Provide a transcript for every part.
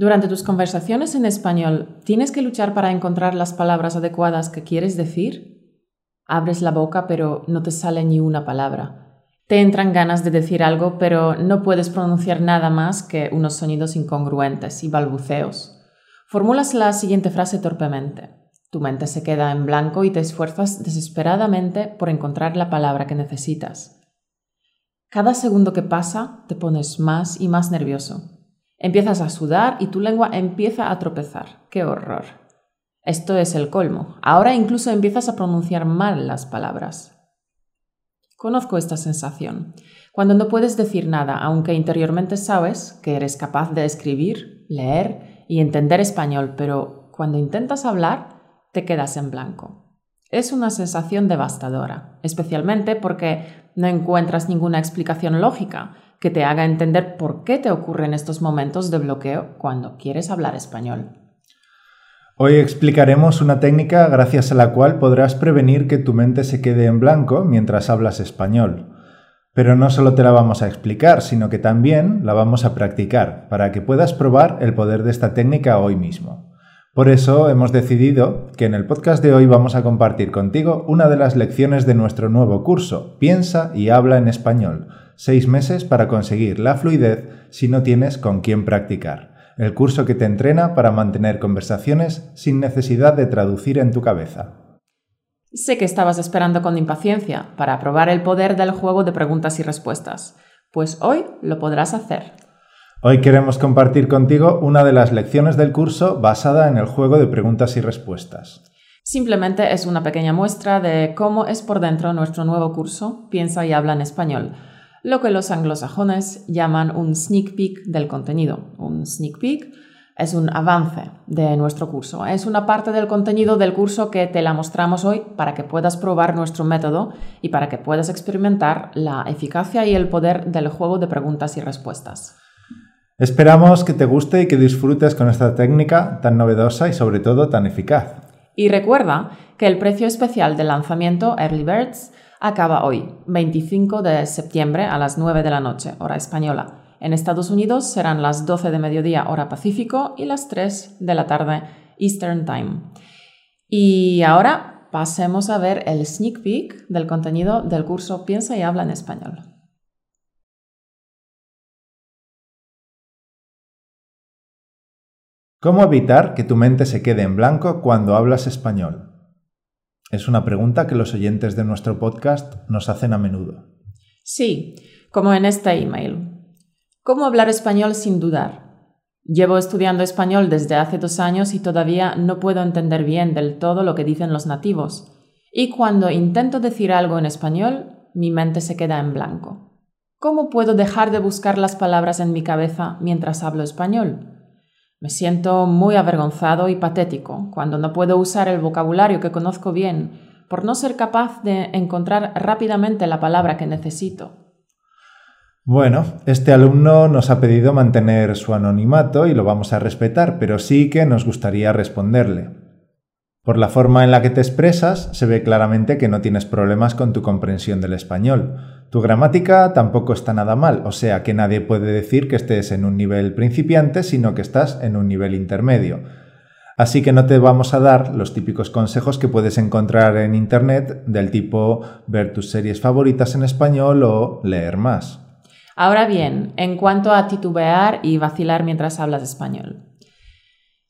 Durante tus conversaciones en español, ¿tienes que luchar para encontrar las palabras adecuadas que quieres decir? Abres la boca pero no te sale ni una palabra. Te entran ganas de decir algo pero no puedes pronunciar nada más que unos sonidos incongruentes y balbuceos. Formulas la siguiente frase torpemente. Tu mente se queda en blanco y te esfuerzas desesperadamente por encontrar la palabra que necesitas. Cada segundo que pasa te pones más y más nervioso. Empiezas a sudar y tu lengua empieza a tropezar. ¡Qué horror! Esto es el colmo. Ahora incluso empiezas a pronunciar mal las palabras. Conozco esta sensación. Cuando no puedes decir nada, aunque interiormente sabes que eres capaz de escribir, leer y entender español, pero cuando intentas hablar, te quedas en blanco. Es una sensación devastadora, especialmente porque no encuentras ninguna explicación lógica que te haga entender por qué te ocurren estos momentos de bloqueo cuando quieres hablar español. Hoy explicaremos una técnica gracias a la cual podrás prevenir que tu mente se quede en blanco mientras hablas español. Pero no solo te la vamos a explicar, sino que también la vamos a practicar para que puedas probar el poder de esta técnica hoy mismo. Por eso hemos decidido que en el podcast de hoy vamos a compartir contigo una de las lecciones de nuestro nuevo curso, Piensa y habla en español, seis meses para conseguir la fluidez si no tienes con quién practicar. El curso que te entrena para mantener conversaciones sin necesidad de traducir en tu cabeza. Sé que estabas esperando con impaciencia para probar el poder del juego de preguntas y respuestas, pues hoy lo podrás hacer. Hoy queremos compartir contigo una de las lecciones del curso basada en el juego de preguntas y respuestas. Simplemente es una pequeña muestra de cómo es por dentro nuestro nuevo curso Piensa y habla en español lo que los anglosajones llaman un sneak peek del contenido. Un sneak peek es un avance de nuestro curso. Es una parte del contenido del curso que te la mostramos hoy para que puedas probar nuestro método y para que puedas experimentar la eficacia y el poder del juego de preguntas y respuestas. Esperamos que te guste y que disfrutes con esta técnica tan novedosa y sobre todo tan eficaz. Y recuerda que el precio especial del lanzamiento Early Birds acaba hoy, 25 de septiembre a las 9 de la noche, hora española. En Estados Unidos serán las 12 de mediodía, hora Pacífico, y las 3 de la tarde, Eastern Time. Y ahora pasemos a ver el sneak peek del contenido del curso Piensa y habla en español. ¿Cómo evitar que tu mente se quede en blanco cuando hablas español? Es una pregunta que los oyentes de nuestro podcast nos hacen a menudo. Sí, como en este email. ¿Cómo hablar español sin dudar? Llevo estudiando español desde hace dos años y todavía no puedo entender bien del todo lo que dicen los nativos. Y cuando intento decir algo en español, mi mente se queda en blanco. ¿Cómo puedo dejar de buscar las palabras en mi cabeza mientras hablo español? Me siento muy avergonzado y patético cuando no puedo usar el vocabulario que conozco bien por no ser capaz de encontrar rápidamente la palabra que necesito. Bueno, este alumno nos ha pedido mantener su anonimato y lo vamos a respetar, pero sí que nos gustaría responderle. Por la forma en la que te expresas, se ve claramente que no tienes problemas con tu comprensión del español. Tu gramática tampoco está nada mal, o sea que nadie puede decir que estés en un nivel principiante, sino que estás en un nivel intermedio. Así que no te vamos a dar los típicos consejos que puedes encontrar en Internet del tipo ver tus series favoritas en español o leer más. Ahora bien, en cuanto a titubear y vacilar mientras hablas español.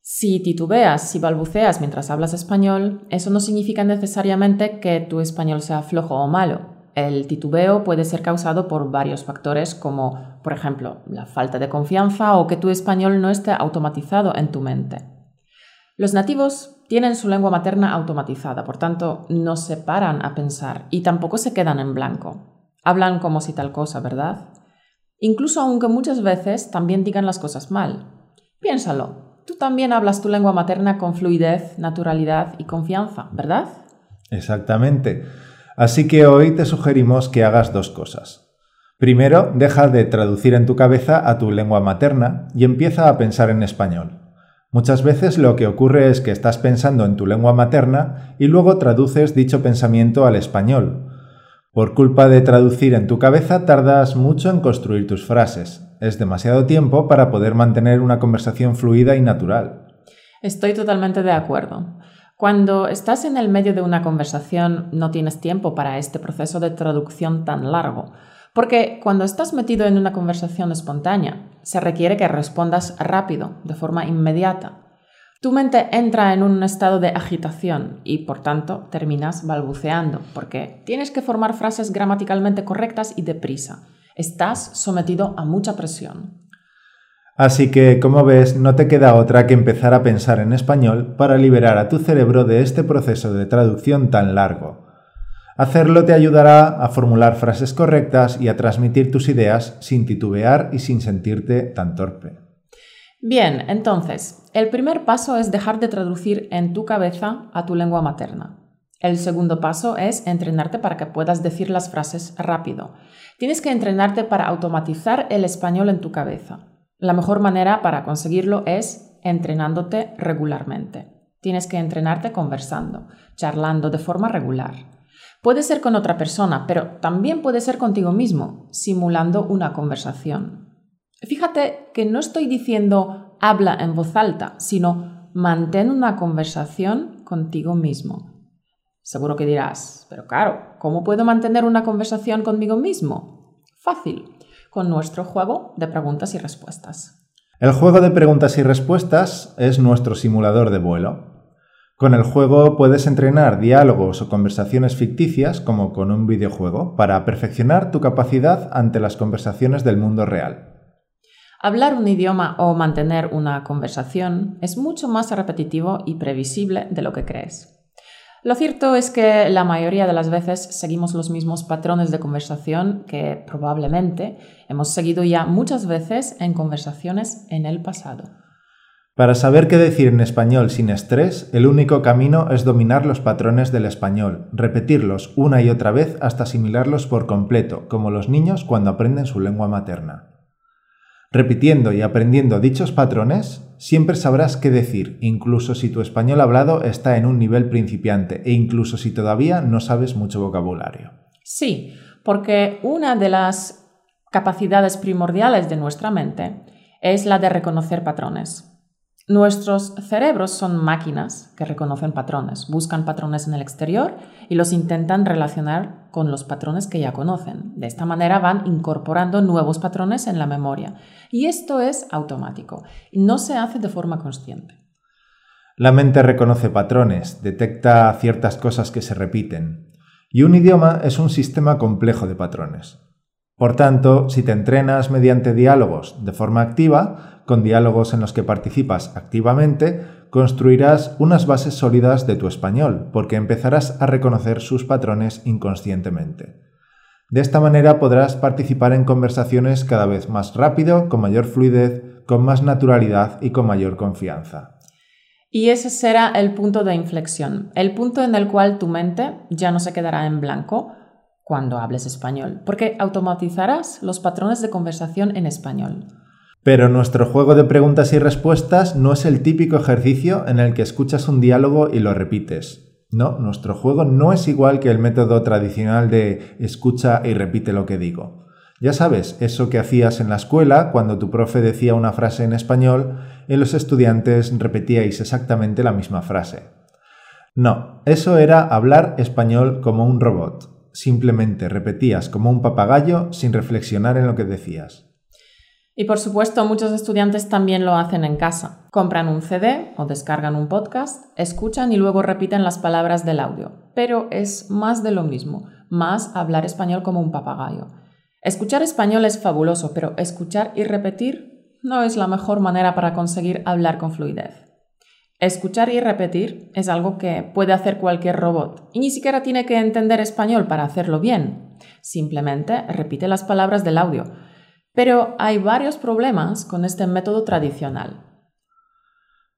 Si titubeas, si balbuceas mientras hablas español, eso no significa necesariamente que tu español sea flojo o malo. El titubeo puede ser causado por varios factores como, por ejemplo, la falta de confianza o que tu español no esté automatizado en tu mente. Los nativos tienen su lengua materna automatizada, por tanto, no se paran a pensar y tampoco se quedan en blanco. Hablan como si tal cosa, ¿verdad? Incluso aunque muchas veces también digan las cosas mal. Piénsalo, Tú también hablas tu lengua materna con fluidez, naturalidad y confianza, ¿verdad? Exactamente. Así que hoy te sugerimos que hagas dos cosas. Primero, deja de traducir en tu cabeza a tu lengua materna y empieza a pensar en español. Muchas veces lo que ocurre es que estás pensando en tu lengua materna y luego traduces dicho pensamiento al español. Por culpa de traducir en tu cabeza tardas mucho en construir tus frases. Es demasiado tiempo para poder mantener una conversación fluida y natural. Estoy totalmente de acuerdo. Cuando estás en el medio de una conversación no tienes tiempo para este proceso de traducción tan largo, porque cuando estás metido en una conversación espontánea, se requiere que respondas rápido, de forma inmediata. Tu mente entra en un estado de agitación y por tanto terminas balbuceando, porque tienes que formar frases gramaticalmente correctas y deprisa. Estás sometido a mucha presión. Así que, como ves, no te queda otra que empezar a pensar en español para liberar a tu cerebro de este proceso de traducción tan largo. Hacerlo te ayudará a formular frases correctas y a transmitir tus ideas sin titubear y sin sentirte tan torpe. Bien, entonces, el primer paso es dejar de traducir en tu cabeza a tu lengua materna. El segundo paso es entrenarte para que puedas decir las frases rápido. Tienes que entrenarte para automatizar el español en tu cabeza. La mejor manera para conseguirlo es entrenándote regularmente. Tienes que entrenarte conversando, charlando de forma regular. Puede ser con otra persona, pero también puede ser contigo mismo, simulando una conversación. Fíjate que no estoy diciendo habla en voz alta, sino mantén una conversación contigo mismo. Seguro que dirás, pero claro, ¿cómo puedo mantener una conversación conmigo mismo? Fácil con nuestro juego de preguntas y respuestas. El juego de preguntas y respuestas es nuestro simulador de vuelo. Con el juego puedes entrenar diálogos o conversaciones ficticias como con un videojuego para perfeccionar tu capacidad ante las conversaciones del mundo real. Hablar un idioma o mantener una conversación es mucho más repetitivo y previsible de lo que crees. Lo cierto es que la mayoría de las veces seguimos los mismos patrones de conversación que probablemente hemos seguido ya muchas veces en conversaciones en el pasado. Para saber qué decir en español sin estrés, el único camino es dominar los patrones del español, repetirlos una y otra vez hasta asimilarlos por completo, como los niños cuando aprenden su lengua materna. Repitiendo y aprendiendo dichos patrones, siempre sabrás qué decir, incluso si tu español hablado está en un nivel principiante e incluso si todavía no sabes mucho vocabulario. Sí, porque una de las capacidades primordiales de nuestra mente es la de reconocer patrones. Nuestros cerebros son máquinas que reconocen patrones, buscan patrones en el exterior y los intentan relacionar con los patrones que ya conocen. De esta manera van incorporando nuevos patrones en la memoria. Y esto es automático, no se hace de forma consciente. La mente reconoce patrones, detecta ciertas cosas que se repiten. Y un idioma es un sistema complejo de patrones. Por tanto, si te entrenas mediante diálogos de forma activa, con diálogos en los que participas activamente, construirás unas bases sólidas de tu español, porque empezarás a reconocer sus patrones inconscientemente. De esta manera podrás participar en conversaciones cada vez más rápido, con mayor fluidez, con más naturalidad y con mayor confianza. Y ese será el punto de inflexión, el punto en el cual tu mente ya no se quedará en blanco cuando hables español, porque automatizarás los patrones de conversación en español. Pero nuestro juego de preguntas y respuestas no es el típico ejercicio en el que escuchas un diálogo y lo repites. No, nuestro juego no es igual que el método tradicional de escucha y repite lo que digo. Ya sabes, eso que hacías en la escuela cuando tu profe decía una frase en español y los estudiantes repetíais exactamente la misma frase. No, eso era hablar español como un robot. Simplemente repetías como un papagayo sin reflexionar en lo que decías. Y por supuesto, muchos estudiantes también lo hacen en casa. Compran un CD o descargan un podcast, escuchan y luego repiten las palabras del audio. Pero es más de lo mismo, más hablar español como un papagayo. Escuchar español es fabuloso, pero escuchar y repetir no es la mejor manera para conseguir hablar con fluidez. Escuchar y repetir es algo que puede hacer cualquier robot y ni siquiera tiene que entender español para hacerlo bien. Simplemente repite las palabras del audio pero hay varios problemas con este método tradicional.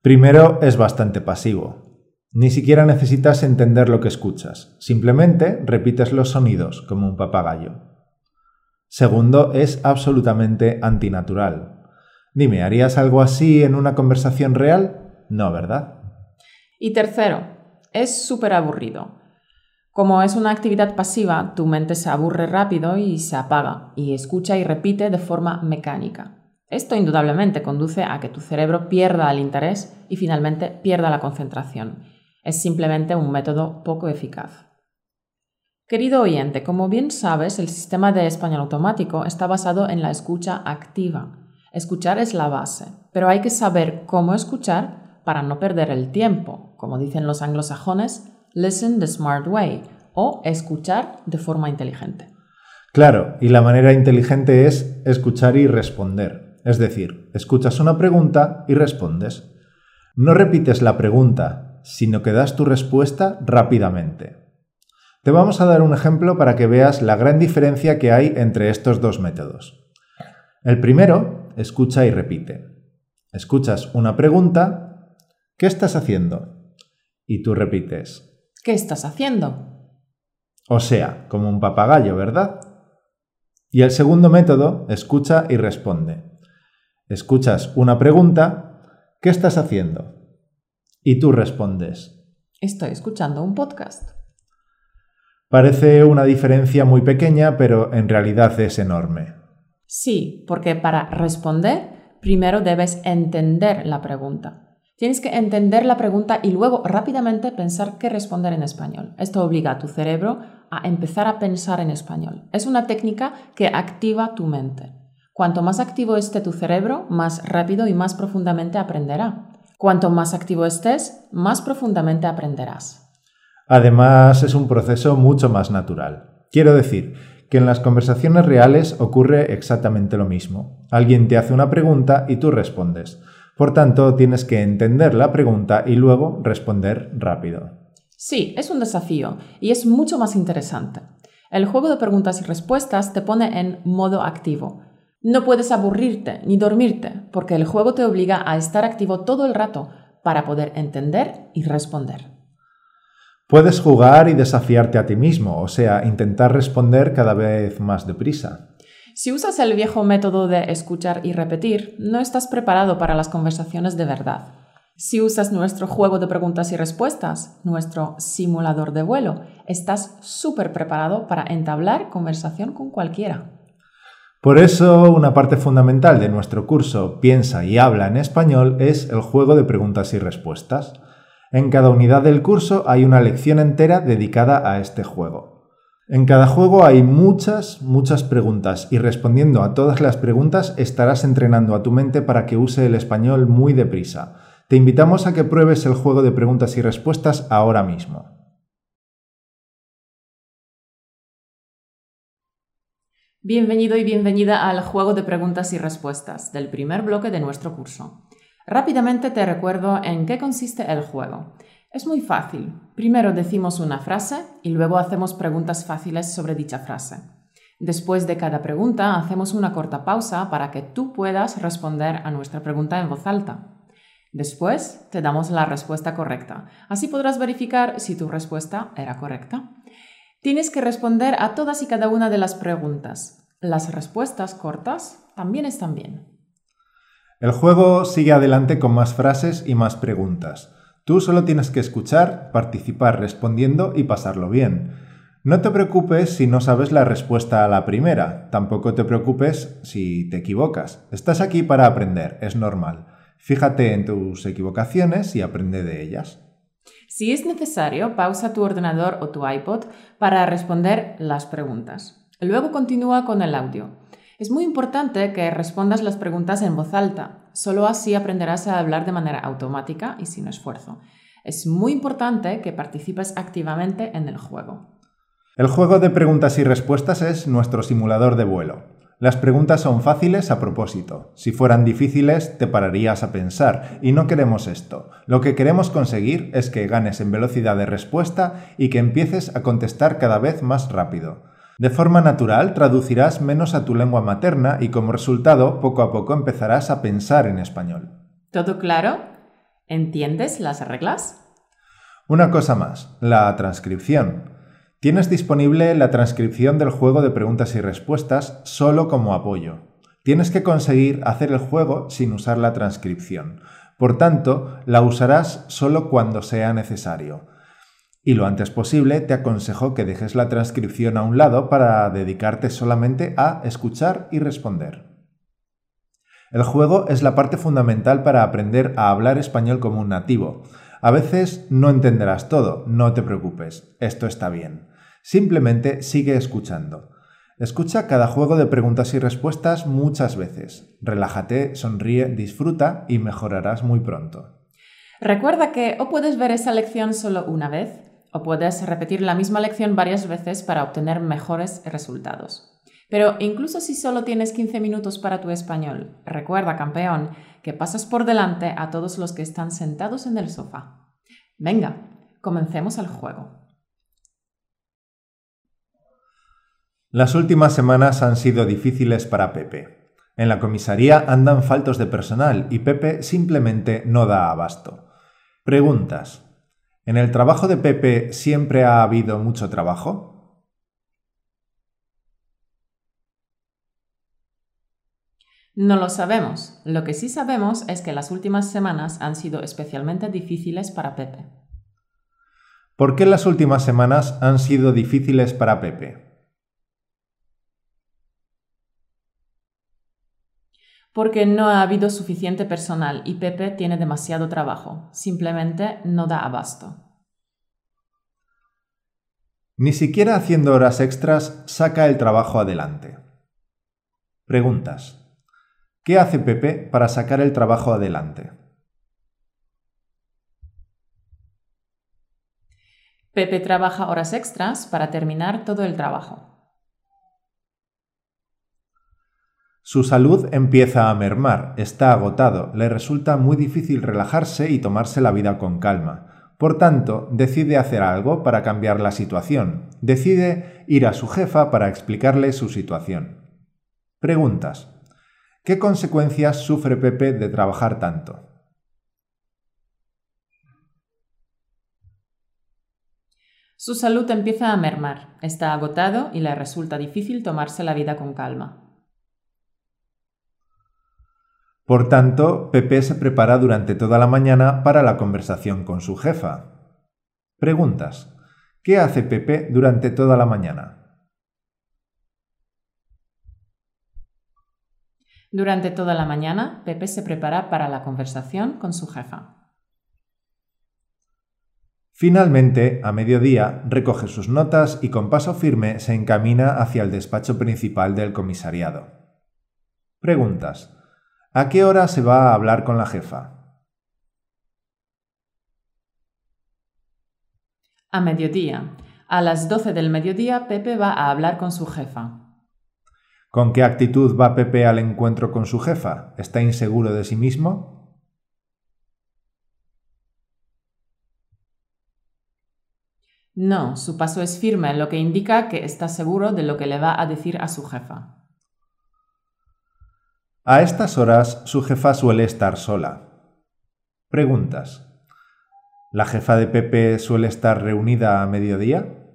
Primero, es bastante pasivo. Ni siquiera necesitas entender lo que escuchas, simplemente repites los sonidos como un papagayo. Segundo, es absolutamente antinatural. Dime, ¿harías algo así en una conversación real? No, ¿verdad? Y tercero, es súper aburrido. Como es una actividad pasiva, tu mente se aburre rápido y se apaga, y escucha y repite de forma mecánica. Esto indudablemente conduce a que tu cerebro pierda el interés y finalmente pierda la concentración. Es simplemente un método poco eficaz. Querido oyente, como bien sabes, el sistema de español automático está basado en la escucha activa. Escuchar es la base, pero hay que saber cómo escuchar para no perder el tiempo. Como dicen los anglosajones, listen the smart way o escuchar de forma inteligente. Claro, y la manera inteligente es escuchar y responder. Es decir, escuchas una pregunta y respondes. No repites la pregunta, sino que das tu respuesta rápidamente. Te vamos a dar un ejemplo para que veas la gran diferencia que hay entre estos dos métodos. El primero, escucha y repite. Escuchas una pregunta, ¿qué estás haciendo? Y tú repites, ¿qué estás haciendo? O sea, como un papagayo, ¿verdad? Y el segundo método, escucha y responde. Escuchas una pregunta, ¿qué estás haciendo? Y tú respondes, estoy escuchando un podcast. Parece una diferencia muy pequeña, pero en realidad es enorme. Sí, porque para responder, primero debes entender la pregunta. Tienes que entender la pregunta y luego rápidamente pensar qué responder en español. Esto obliga a tu cerebro a empezar a pensar en español. Es una técnica que activa tu mente. Cuanto más activo esté tu cerebro, más rápido y más profundamente aprenderá. Cuanto más activo estés, más profundamente aprenderás. Además, es un proceso mucho más natural. Quiero decir que en las conversaciones reales ocurre exactamente lo mismo. Alguien te hace una pregunta y tú respondes. Por tanto, tienes que entender la pregunta y luego responder rápido. Sí, es un desafío y es mucho más interesante. El juego de preguntas y respuestas te pone en modo activo. No puedes aburrirte ni dormirte porque el juego te obliga a estar activo todo el rato para poder entender y responder. Puedes jugar y desafiarte a ti mismo, o sea, intentar responder cada vez más deprisa. Si usas el viejo método de escuchar y repetir, no estás preparado para las conversaciones de verdad. Si usas nuestro juego de preguntas y respuestas, nuestro simulador de vuelo, estás súper preparado para entablar conversación con cualquiera. Por eso, una parte fundamental de nuestro curso Piensa y habla en español es el juego de preguntas y respuestas. En cada unidad del curso hay una lección entera dedicada a este juego. En cada juego hay muchas, muchas preguntas y respondiendo a todas las preguntas estarás entrenando a tu mente para que use el español muy deprisa. Te invitamos a que pruebes el juego de preguntas y respuestas ahora mismo. Bienvenido y bienvenida al juego de preguntas y respuestas del primer bloque de nuestro curso. Rápidamente te recuerdo en qué consiste el juego. Es muy fácil. Primero decimos una frase y luego hacemos preguntas fáciles sobre dicha frase. Después de cada pregunta hacemos una corta pausa para que tú puedas responder a nuestra pregunta en voz alta. Después te damos la respuesta correcta. Así podrás verificar si tu respuesta era correcta. Tienes que responder a todas y cada una de las preguntas. Las respuestas cortas también están bien. El juego sigue adelante con más frases y más preguntas. Tú solo tienes que escuchar, participar respondiendo y pasarlo bien. No te preocupes si no sabes la respuesta a la primera, tampoco te preocupes si te equivocas. Estás aquí para aprender, es normal. Fíjate en tus equivocaciones y aprende de ellas. Si es necesario, pausa tu ordenador o tu iPod para responder las preguntas. Luego continúa con el audio. Es muy importante que respondas las preguntas en voz alta. Solo así aprenderás a hablar de manera automática y sin esfuerzo. Es muy importante que participes activamente en el juego. El juego de preguntas y respuestas es nuestro simulador de vuelo. Las preguntas son fáciles a propósito. Si fueran difíciles, te pararías a pensar, y no queremos esto. Lo que queremos conseguir es que ganes en velocidad de respuesta y que empieces a contestar cada vez más rápido. De forma natural traducirás menos a tu lengua materna y como resultado poco a poco empezarás a pensar en español. ¿Todo claro? ¿Entiendes las reglas? Una cosa más, la transcripción. Tienes disponible la transcripción del juego de preguntas y respuestas solo como apoyo. Tienes que conseguir hacer el juego sin usar la transcripción. Por tanto, la usarás solo cuando sea necesario. Y lo antes posible te aconsejo que dejes la transcripción a un lado para dedicarte solamente a escuchar y responder. El juego es la parte fundamental para aprender a hablar español como un nativo. A veces no entenderás todo, no te preocupes, esto está bien. Simplemente sigue escuchando. Escucha cada juego de preguntas y respuestas muchas veces. Relájate, sonríe, disfruta y mejorarás muy pronto. Recuerda que o puedes ver esa lección solo una vez o puedes repetir la misma lección varias veces para obtener mejores resultados. Pero incluso si solo tienes 15 minutos para tu español, recuerda, campeón, que pasas por delante a todos los que están sentados en el sofá. Venga, comencemos el juego. Las últimas semanas han sido difíciles para Pepe. En la comisaría andan faltos de personal y Pepe simplemente no da abasto. Preguntas. ¿En el trabajo de Pepe siempre ha habido mucho trabajo? No lo sabemos. Lo que sí sabemos es que las últimas semanas han sido especialmente difíciles para Pepe. ¿Por qué las últimas semanas han sido difíciles para Pepe? Porque no ha habido suficiente personal y Pepe tiene demasiado trabajo. Simplemente no da abasto. Ni siquiera haciendo horas extras saca el trabajo adelante. Preguntas. ¿Qué hace Pepe para sacar el trabajo adelante? Pepe trabaja horas extras para terminar todo el trabajo. Su salud empieza a mermar, está agotado, le resulta muy difícil relajarse y tomarse la vida con calma. Por tanto, decide hacer algo para cambiar la situación. Decide ir a su jefa para explicarle su situación. Preguntas. ¿Qué consecuencias sufre Pepe de trabajar tanto? Su salud empieza a mermar, está agotado y le resulta difícil tomarse la vida con calma. Por tanto, Pepe se prepara durante toda la mañana para la conversación con su jefa. Preguntas. ¿Qué hace Pepe durante toda la mañana? Durante toda la mañana, Pepe se prepara para la conversación con su jefa. Finalmente, a mediodía, recoge sus notas y con paso firme se encamina hacia el despacho principal del comisariado. Preguntas. ¿A qué hora se va a hablar con la jefa? A mediodía. A las 12 del mediodía, Pepe va a hablar con su jefa. ¿Con qué actitud va Pepe al encuentro con su jefa? ¿Está inseguro de sí mismo? No, su paso es firme, lo que indica que está seguro de lo que le va a decir a su jefa. A estas horas su jefa suele estar sola. Preguntas. ¿La jefa de Pepe suele estar reunida a mediodía?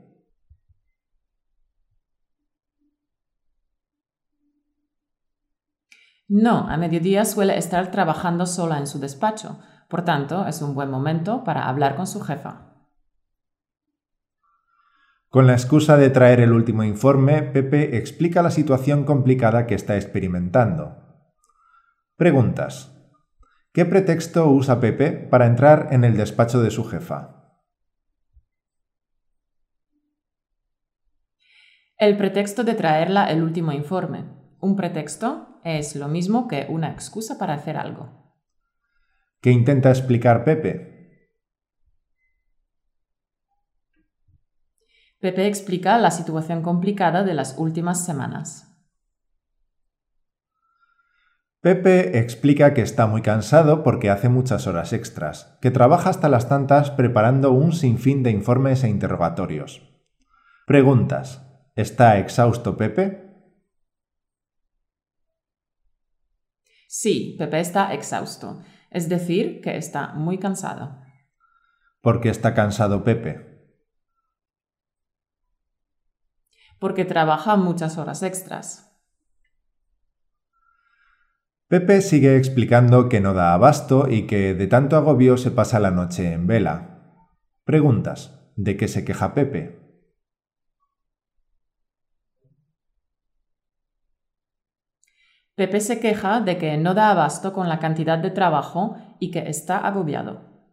No, a mediodía suele estar trabajando sola en su despacho, por tanto es un buen momento para hablar con su jefa. Con la excusa de traer el último informe, Pepe explica la situación complicada que está experimentando. Preguntas. ¿Qué pretexto usa Pepe para entrar en el despacho de su jefa? El pretexto de traerla el último informe. Un pretexto es lo mismo que una excusa para hacer algo. ¿Qué intenta explicar Pepe? Pepe explica la situación complicada de las últimas semanas. Pepe explica que está muy cansado porque hace muchas horas extras, que trabaja hasta las tantas preparando un sinfín de informes e interrogatorios. Preguntas. ¿Está exhausto Pepe? Sí, Pepe está exhausto, es decir, que está muy cansado. ¿Por qué está cansado Pepe? Porque trabaja muchas horas extras. Pepe sigue explicando que no da abasto y que de tanto agobio se pasa la noche en vela. Preguntas. ¿De qué se queja Pepe? Pepe se queja de que no da abasto con la cantidad de trabajo y que está agobiado.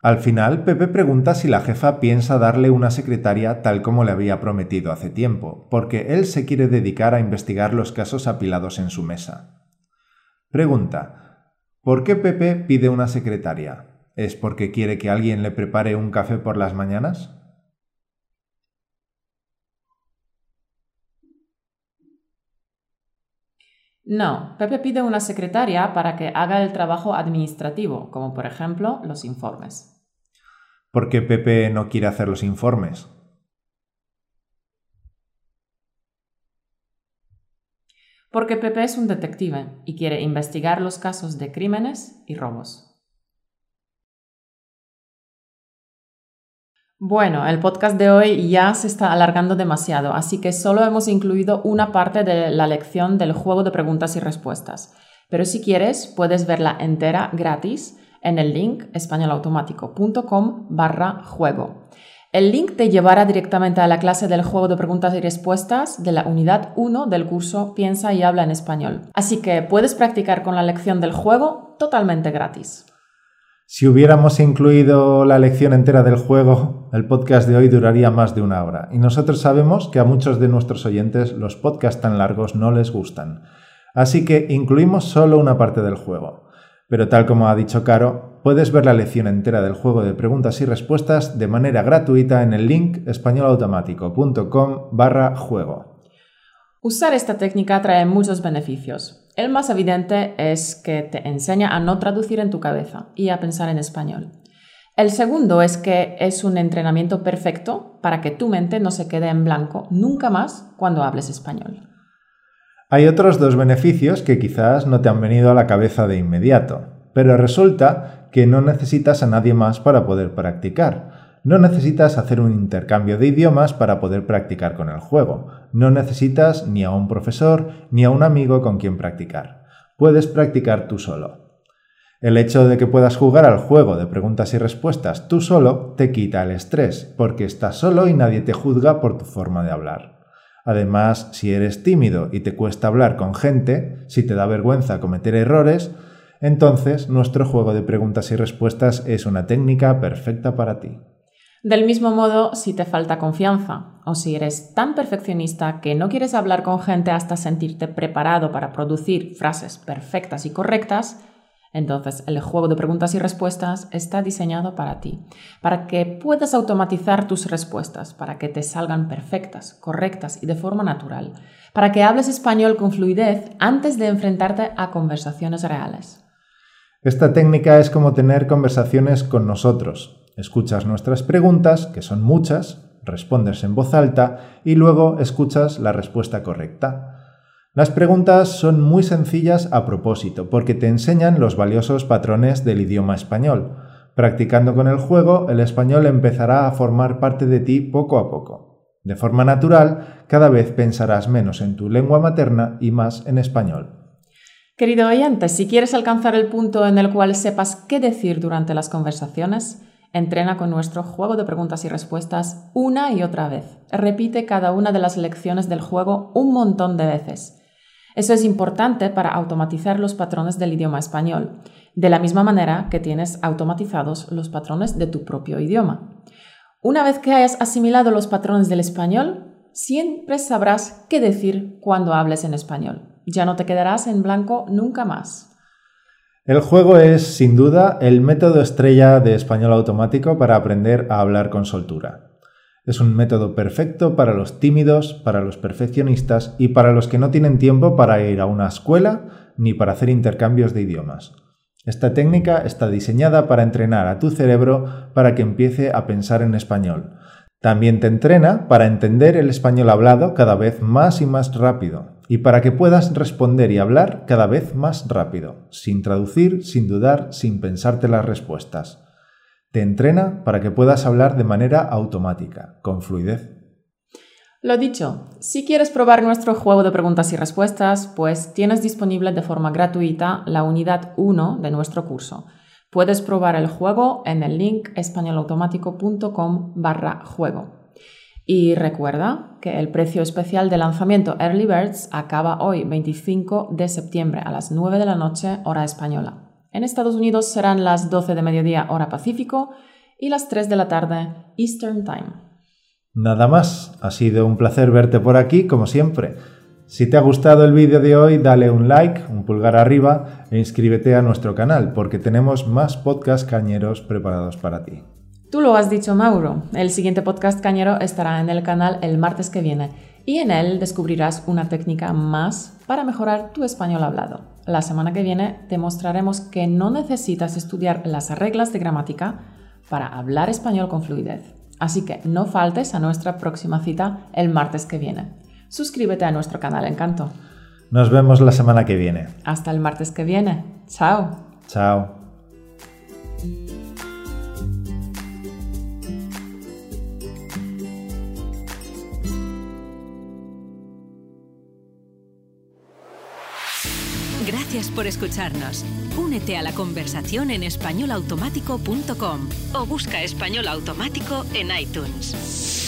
Al final, Pepe pregunta si la jefa piensa darle una secretaria tal como le había prometido hace tiempo, porque él se quiere dedicar a investigar los casos apilados en su mesa. Pregunta, ¿por qué Pepe pide una secretaria? ¿Es porque quiere que alguien le prepare un café por las mañanas? No, Pepe pide una secretaria para que haga el trabajo administrativo, como por ejemplo los informes. ¿Por qué Pepe no quiere hacer los informes? Porque Pepe es un detective y quiere investigar los casos de crímenes y robos. Bueno, el podcast de hoy ya se está alargando demasiado, así que solo hemos incluido una parte de la lección del juego de preguntas y respuestas. Pero si quieres, puedes verla entera gratis en el link españolautomático.com barra juego. El link te llevará directamente a la clase del juego de preguntas y respuestas de la unidad 1 del curso Piensa y habla en español. Así que puedes practicar con la lección del juego totalmente gratis. Si hubiéramos incluido la lección entera del juego, el podcast de hoy duraría más de una hora. Y nosotros sabemos que a muchos de nuestros oyentes los podcasts tan largos no les gustan. Así que incluimos solo una parte del juego. Pero tal como ha dicho Caro, puedes ver la lección entera del juego de preguntas y respuestas de manera gratuita en el link españolautomático.com barra juego. Usar esta técnica trae muchos beneficios. El más evidente es que te enseña a no traducir en tu cabeza y a pensar en español. El segundo es que es un entrenamiento perfecto para que tu mente no se quede en blanco nunca más cuando hables español. Hay otros dos beneficios que quizás no te han venido a la cabeza de inmediato, pero resulta que no necesitas a nadie más para poder practicar. No necesitas hacer un intercambio de idiomas para poder practicar con el juego. No necesitas ni a un profesor ni a un amigo con quien practicar. Puedes practicar tú solo. El hecho de que puedas jugar al juego de preguntas y respuestas tú solo te quita el estrés, porque estás solo y nadie te juzga por tu forma de hablar. Además, si eres tímido y te cuesta hablar con gente, si te da vergüenza cometer errores, entonces nuestro juego de preguntas y respuestas es una técnica perfecta para ti. Del mismo modo, si te falta confianza o si eres tan perfeccionista que no quieres hablar con gente hasta sentirte preparado para producir frases perfectas y correctas, entonces, el juego de preguntas y respuestas está diseñado para ti, para que puedas automatizar tus respuestas, para que te salgan perfectas, correctas y de forma natural, para que hables español con fluidez antes de enfrentarte a conversaciones reales. Esta técnica es como tener conversaciones con nosotros. Escuchas nuestras preguntas, que son muchas, respondes en voz alta y luego escuchas la respuesta correcta. Las preguntas son muy sencillas a propósito, porque te enseñan los valiosos patrones del idioma español. Practicando con el juego, el español empezará a formar parte de ti poco a poco. De forma natural, cada vez pensarás menos en tu lengua materna y más en español. Querido oyente, si quieres alcanzar el punto en el cual sepas qué decir durante las conversaciones, entrena con nuestro juego de preguntas y respuestas una y otra vez. Repite cada una de las lecciones del juego un montón de veces. Eso es importante para automatizar los patrones del idioma español, de la misma manera que tienes automatizados los patrones de tu propio idioma. Una vez que hayas asimilado los patrones del español, siempre sabrás qué decir cuando hables en español. Ya no te quedarás en blanco nunca más. El juego es, sin duda, el método estrella de español automático para aprender a hablar con soltura. Es un método perfecto para los tímidos, para los perfeccionistas y para los que no tienen tiempo para ir a una escuela ni para hacer intercambios de idiomas. Esta técnica está diseñada para entrenar a tu cerebro para que empiece a pensar en español. También te entrena para entender el español hablado cada vez más y más rápido y para que puedas responder y hablar cada vez más rápido, sin traducir, sin dudar, sin pensarte las respuestas. Te entrena para que puedas hablar de manera automática, con fluidez. Lo dicho, si quieres probar nuestro juego de preguntas y respuestas, pues tienes disponible de forma gratuita la unidad 1 de nuestro curso. Puedes probar el juego en el link españolautomático.com barra juego. Y recuerda que el precio especial de lanzamiento Early Birds acaba hoy, 25 de septiembre, a las 9 de la noche, hora española. En Estados Unidos serán las 12 de mediodía, hora pacífico, y las 3 de la tarde, Eastern Time. Nada más, ha sido un placer verte por aquí, como siempre. Si te ha gustado el vídeo de hoy, dale un like, un pulgar arriba e inscríbete a nuestro canal, porque tenemos más podcast cañeros preparados para ti. Tú lo has dicho, Mauro. El siguiente podcast cañero estará en el canal el martes que viene y en él descubrirás una técnica más para mejorar tu español hablado. La semana que viene te mostraremos que no necesitas estudiar las reglas de gramática para hablar español con fluidez. Así que no faltes a nuestra próxima cita el martes que viene. Suscríbete a nuestro canal Encanto. Nos vemos la semana que viene. Hasta el martes que viene. Chao. Chao. Gracias por escucharnos. Únete a la conversación en españolautomático.com o busca español automático en iTunes.